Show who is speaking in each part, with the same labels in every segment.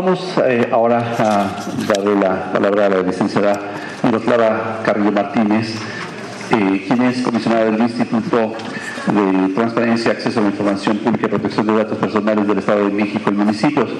Speaker 1: Vamos eh, ahora a darle la palabra a la licenciada Miroslava Carrillo Martínez, eh, quien es comisionada del Instituto de Transparencia, Acceso a la Información Pública y Protección de Datos Personales del Estado de México y municipios.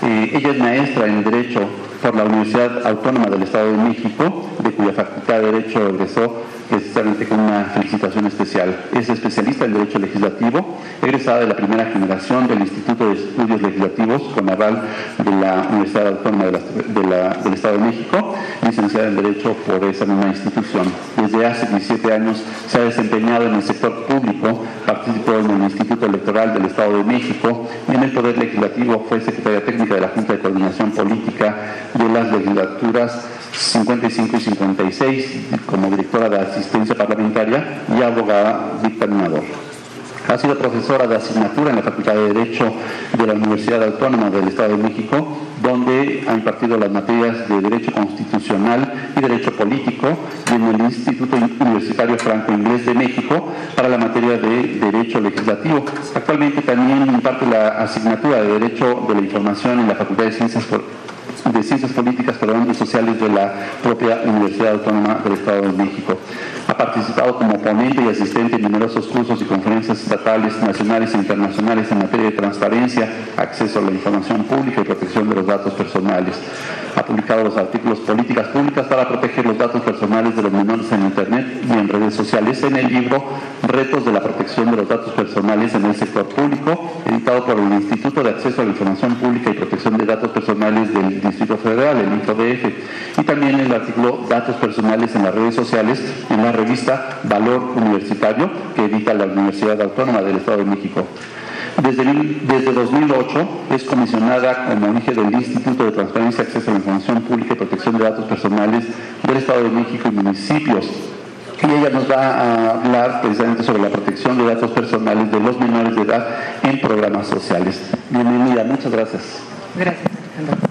Speaker 1: Eh, ella es maestra en Derecho por la Universidad Autónoma del Estado de México, de cuya Facultad de Derecho egresó precisamente con una felicitación especial. Es especialista en Derecho Legislativo, egresada de la primera generación del Instituto de Estudios Legislativos con aval de la Universidad Autónoma del Estado de México, licenciada en Derecho por esa misma institución. Desde hace 17 años se ha desempeñado en el sector público, participó en el Instituto Electoral del Estado de México en el Poder Legislativo fue secretaria técnica de la Junta de Coordinación Política de las legislaturas 55 y 56 como directora de asistencia parlamentaria y abogada dictaminador. Ha sido profesora de asignatura en la Facultad de Derecho de la Universidad Autónoma del Estado de México, donde ha impartido las materias de Derecho Constitucional y Derecho Político y en el Instituto Universitario Franco-Inglés de México para la materia de Derecho Legislativo. Actualmente también imparte la asignatura de Derecho de la Información en la Facultad de Ciencias de Ciencias Políticas y Sociales de la propia Universidad Autónoma del Estado de México. Ha participado como ponente y asistente en numerosos cursos y conferencias estatales, nacionales e internacionales en materia de transparencia, acceso a la información pública y protección de los datos personales. Ha publicado los artículos Políticas Públicas para proteger los datos personales de los menores en Internet y en redes sociales en el libro Retos de la protección de los datos personales en el sector público, editado por el Instituto de Acceso a la Información Pública y Protección de Datos Personales del Distrito Federal, el INCODF, y también el artículo Datos Personales en las redes sociales en la revista Valor Universitario que edita la Universidad Autónoma del Estado de México. Desde, desde 2008 es comisionada como eje del Instituto de Transparencia, Acceso a la Información Pública y Protección de Datos Personales del Estado de México y municipios. Y ella nos va a hablar precisamente sobre la protección de datos personales de los menores de edad en programas sociales. Bienvenida, muchas gracias.
Speaker 2: Gracias, Alejandro.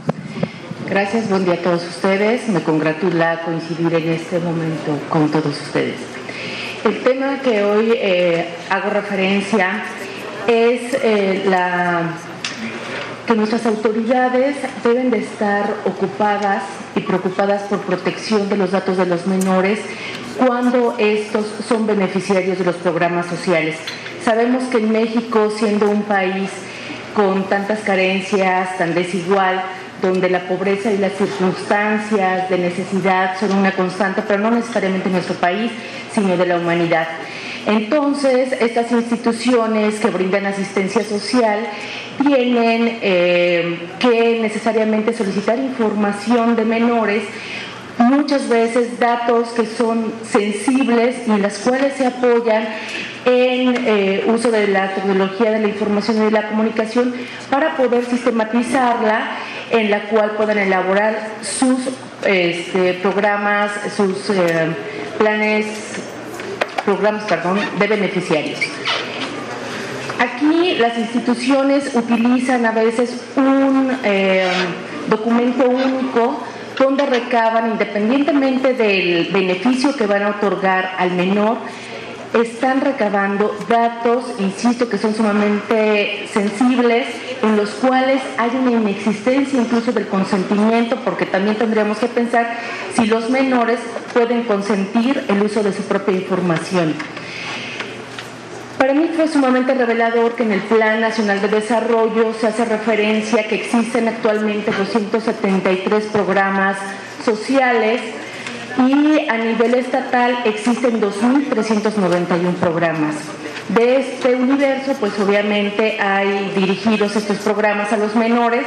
Speaker 2: Gracias, buen día a todos ustedes. Me congratula coincidir en este momento con todos ustedes. El tema que hoy eh, hago referencia es eh, la, que nuestras autoridades deben de estar ocupadas y preocupadas por protección de los datos de los menores cuando estos son beneficiarios de los programas sociales. Sabemos que en México, siendo un país con tantas carencias, tan desigual, donde la pobreza y las circunstancias de necesidad son una constante, pero no necesariamente en nuestro país, sino de la humanidad. Entonces, estas instituciones que brindan asistencia social tienen eh, que necesariamente solicitar información de menores muchas veces datos que son sensibles y en las cuales se apoyan en eh, uso de la tecnología de la información y de la comunicación para poder sistematizarla en la cual puedan elaborar sus este, programas, sus eh, planes, programas, perdón, de beneficiarios. Aquí las instituciones utilizan a veces un eh, documento único donde recaban, independientemente del beneficio que van a otorgar al menor, están recabando datos, insisto, que son sumamente sensibles, en los cuales hay una inexistencia incluso del consentimiento, porque también tendríamos que pensar si los menores pueden consentir el uso de su propia información. Para mí fue sumamente revelador que en el Plan Nacional de Desarrollo se hace referencia que existen actualmente 273 programas sociales y a nivel estatal existen 2.391 programas. De este universo, pues obviamente hay dirigidos estos programas a los menores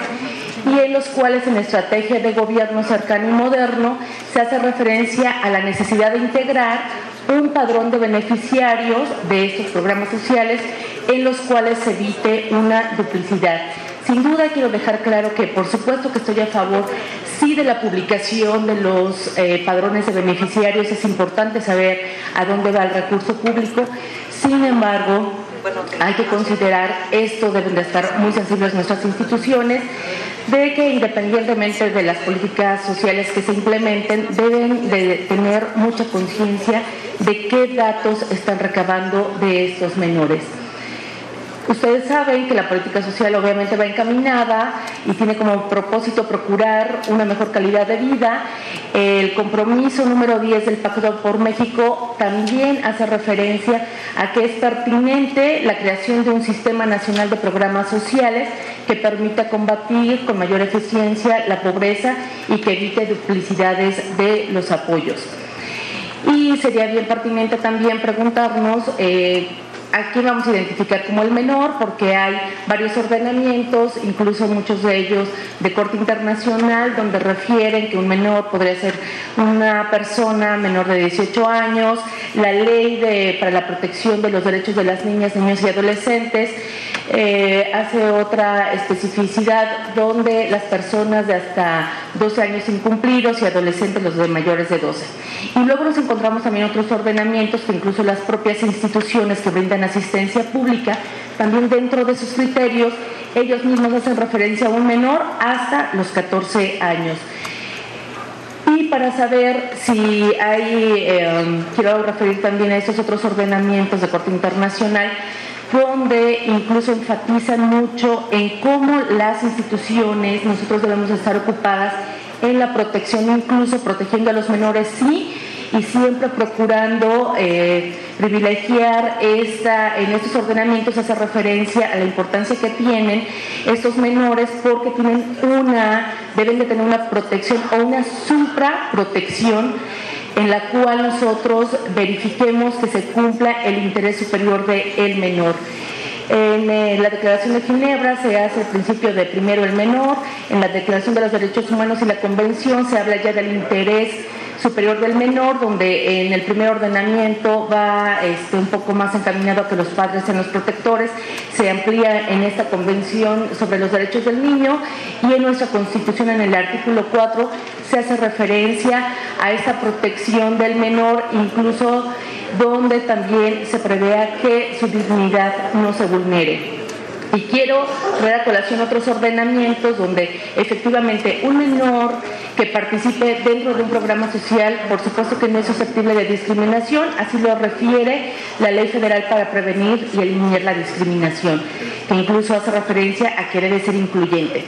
Speaker 2: y en los cuales en estrategia de gobierno cercano y moderno se hace referencia a la necesidad de integrar un padrón de beneficiarios de estos programas sociales en los cuales se evite una duplicidad. Sin duda quiero dejar claro que por supuesto que estoy a favor sí de la publicación de los eh, padrones de beneficiarios, es importante saber a dónde va el recurso público, sin embargo hay que considerar esto deben de estar muy sensibles nuestras instituciones de que independientemente de las políticas sociales que se implementen, deben de tener mucha conciencia de qué datos están recabando de estos menores. Ustedes saben que la política social obviamente va encaminada y tiene como propósito procurar una mejor calidad de vida. El compromiso número 10 del Pacto por México también hace referencia a que es pertinente la creación de un sistema nacional de programas sociales que permita combatir con mayor eficiencia la pobreza y que evite duplicidades de los apoyos. Y sería bien pertinente también preguntarnos eh, aquí vamos a identificar como el menor porque hay varios ordenamientos, incluso muchos de ellos de corte internacional, donde refieren que un menor podría ser una persona menor de 18 años, la ley de, para la protección de los derechos de las niñas, niños y adolescentes eh, hace otra especificidad donde las personas de hasta 12 años incumplidos y adolescentes los de mayores de 12. Y luego nos encontramos también otros ordenamientos que incluso las propias instituciones que brindan asistencia pública, también dentro de sus criterios, ellos mismos hacen referencia a un menor hasta los 14 años. Y para saber si hay, eh, quiero referir también a esos otros ordenamientos de corte internacional, donde incluso enfatizan mucho en cómo las instituciones, nosotros debemos estar ocupadas en la protección, incluso protegiendo a los menores, sí, y siempre procurando eh, privilegiar esta, en estos ordenamientos, hace referencia a la importancia que tienen estos menores porque tienen una, deben de tener una protección o una supraprotección en la cual nosotros verifiquemos que se cumpla el interés superior del menor. En eh, la Declaración de Ginebra se hace el principio de primero el menor, en la Declaración de los Derechos Humanos y la Convención se habla ya del interés superior del menor, donde en el primer ordenamiento va este, un poco más encaminado a que los padres sean los protectores, se amplía en esta convención sobre los derechos del niño y en nuestra constitución en el artículo 4 se hace referencia a esta protección del menor, incluso donde también se prevea que su dignidad no se vulnere. Y quiero traer a colación otros ordenamientos donde efectivamente un menor que participe dentro de un programa social, por supuesto que no es susceptible de discriminación, así lo refiere la Ley Federal para Prevenir y Eliminar la Discriminación, que incluso hace referencia a que debe ser incluyente.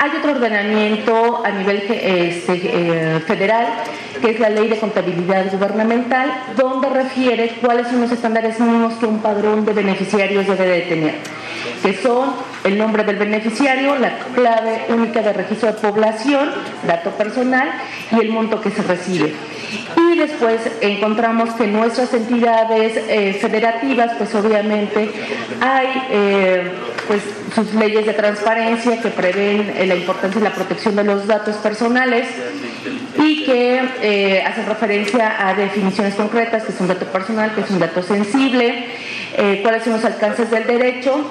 Speaker 2: Hay otro ordenamiento a nivel este, eh, federal, que es la Ley de Contabilidad Gubernamental, donde refiere cuáles son los estándares mínimos que un padrón de beneficiarios debe de tener que son el nombre del beneficiario, la clave única de registro de población, dato personal y el monto que se recibe. Y después encontramos que nuestras entidades eh, federativas, pues obviamente hay eh, pues sus leyes de transparencia que prevén eh, la importancia y la protección de los datos personales y que hacen referencia a definiciones concretas, que es un dato personal, que es un dato sensible, cuáles son los alcances del derecho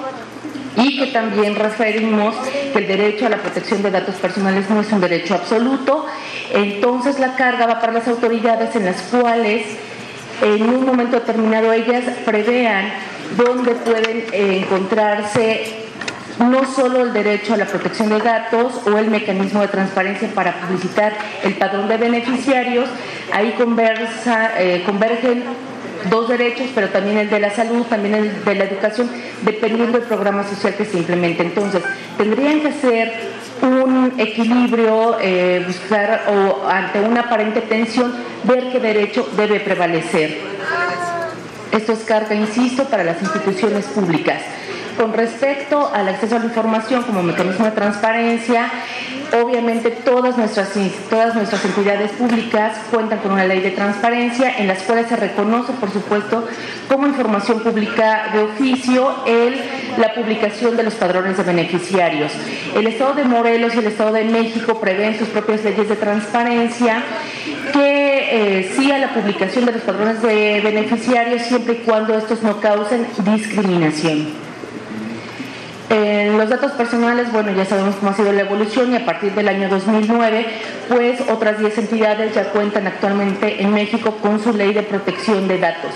Speaker 2: y que también referimos que el derecho a la protección de datos personales no es un derecho absoluto, entonces la carga va para las autoridades en las cuales en un momento determinado ellas prevean dónde pueden eh, encontrarse no solo el derecho a la protección de datos o el mecanismo de transparencia para publicitar el padrón de beneficiarios, ahí conversa, eh, convergen dos derechos, pero también el de la salud, también el de la educación, dependiendo del programa social que se implemente. Entonces, tendrían que ser un equilibrio, eh, buscar o ante una aparente tensión, ver qué derecho debe prevalecer. Esto es carga, insisto, para las instituciones públicas. Con respecto al acceso a la información como mecanismo de transparencia, obviamente todas nuestras, todas nuestras entidades públicas cuentan con una ley de transparencia en las cuales se reconoce, por supuesto, como información pública de oficio el, la publicación de los padrones de beneficiarios. El Estado de Morelos y el Estado de México prevén sus propias leyes de transparencia que eh, sí a la publicación de los padrones de beneficiarios siempre y cuando estos no causen discriminación. En los datos personales, bueno, ya sabemos cómo ha sido la evolución y a partir del año 2009, pues otras 10 entidades ya cuentan actualmente en México con su ley de protección de datos.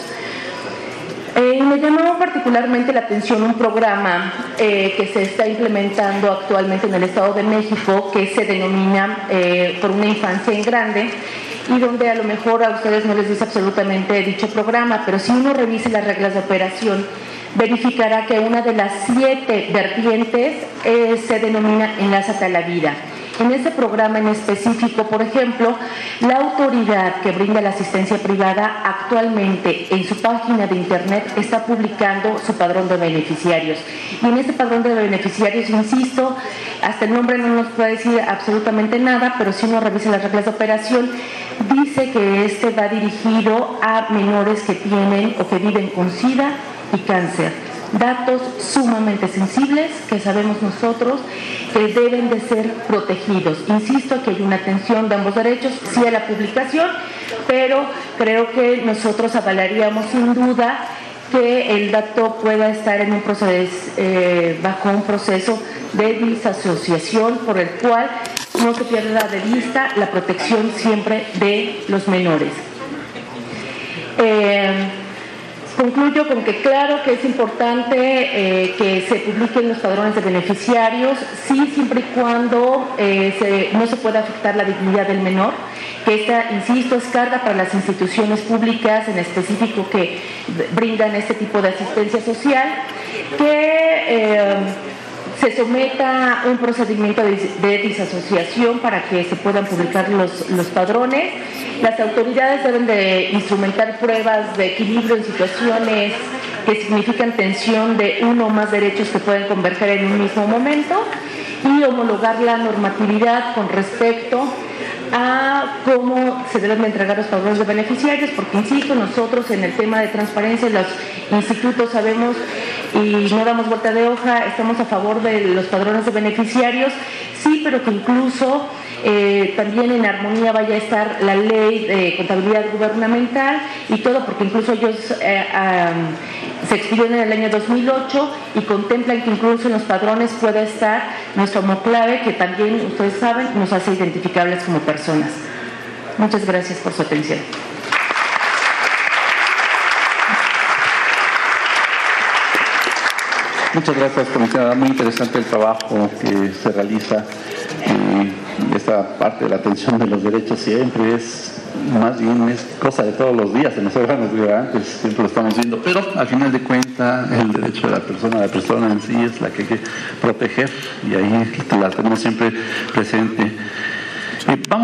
Speaker 2: Eh, me llamó particularmente la atención un programa eh, que se está implementando actualmente en el Estado de México que se denomina eh, Por una infancia en grande y donde a lo mejor a ustedes no les dice absolutamente dicho programa, pero si uno revisa las reglas de operación, verificará que una de las siete vertientes eh, se denomina Enlázate a la Vida. En este programa en específico, por ejemplo, la autoridad que brinda la asistencia privada actualmente en su página de internet está publicando su padrón de beneficiarios. Y en este padrón de beneficiarios, insisto, hasta el nombre no nos puede decir absolutamente nada, pero si uno revisa las reglas de operación, dice que este va dirigido a menores que tienen o que viven con SIDA y cáncer datos sumamente sensibles que sabemos nosotros que deben de ser protegidos. Insisto que hay una atención de ambos derechos, sí a la publicación, pero creo que nosotros avalaríamos sin duda que el dato pueda estar en un proceso, eh, bajo un proceso de disasociación por el cual no se pierda de vista la protección siempre de los menores. Eh, Concluyo con que claro que es importante eh, que se publiquen los padrones de beneficiarios, sí, siempre y cuando eh, no se pueda afectar la dignidad del menor, que esta, insisto, es carga para las instituciones públicas en específico que brindan este tipo de asistencia social, eh, se someta un procedimiento de, disasociación para que se puedan publicar los, los padrones. Las autoridades deben de instrumentar pruebas de equilibrio en situaciones que significan tensión de uno o más derechos que pueden converger en un mismo momento y homologar la normatividad con respecto a cómo se deben entregar los padrones de beneficiarios, porque insisto, nosotros en el tema de transparencia, los institutos sabemos y no damos vuelta de hoja, estamos a favor de los padrones de beneficiarios, sí, pero que incluso eh, también en armonía vaya a estar la ley de contabilidad gubernamental y todo, porque incluso ellos eh, se expidieron en el año 2008 y contemplan que incluso en los padrones pueda estar nuestro homoclave, que también, ustedes saben, nos hace identificables como personas. Muchas gracias por su atención.
Speaker 1: Muchas gracias, comisionada. Muy interesante el trabajo que se realiza. Y esta parte de la atención de los derechos siempre es, más bien, es cosa de todos los días en los órganos antes siempre lo estamos viendo. Pero al final de cuentas, el derecho de la persona, la persona en sí es la que hay que proteger y ahí la tenemos siempre presente. vamos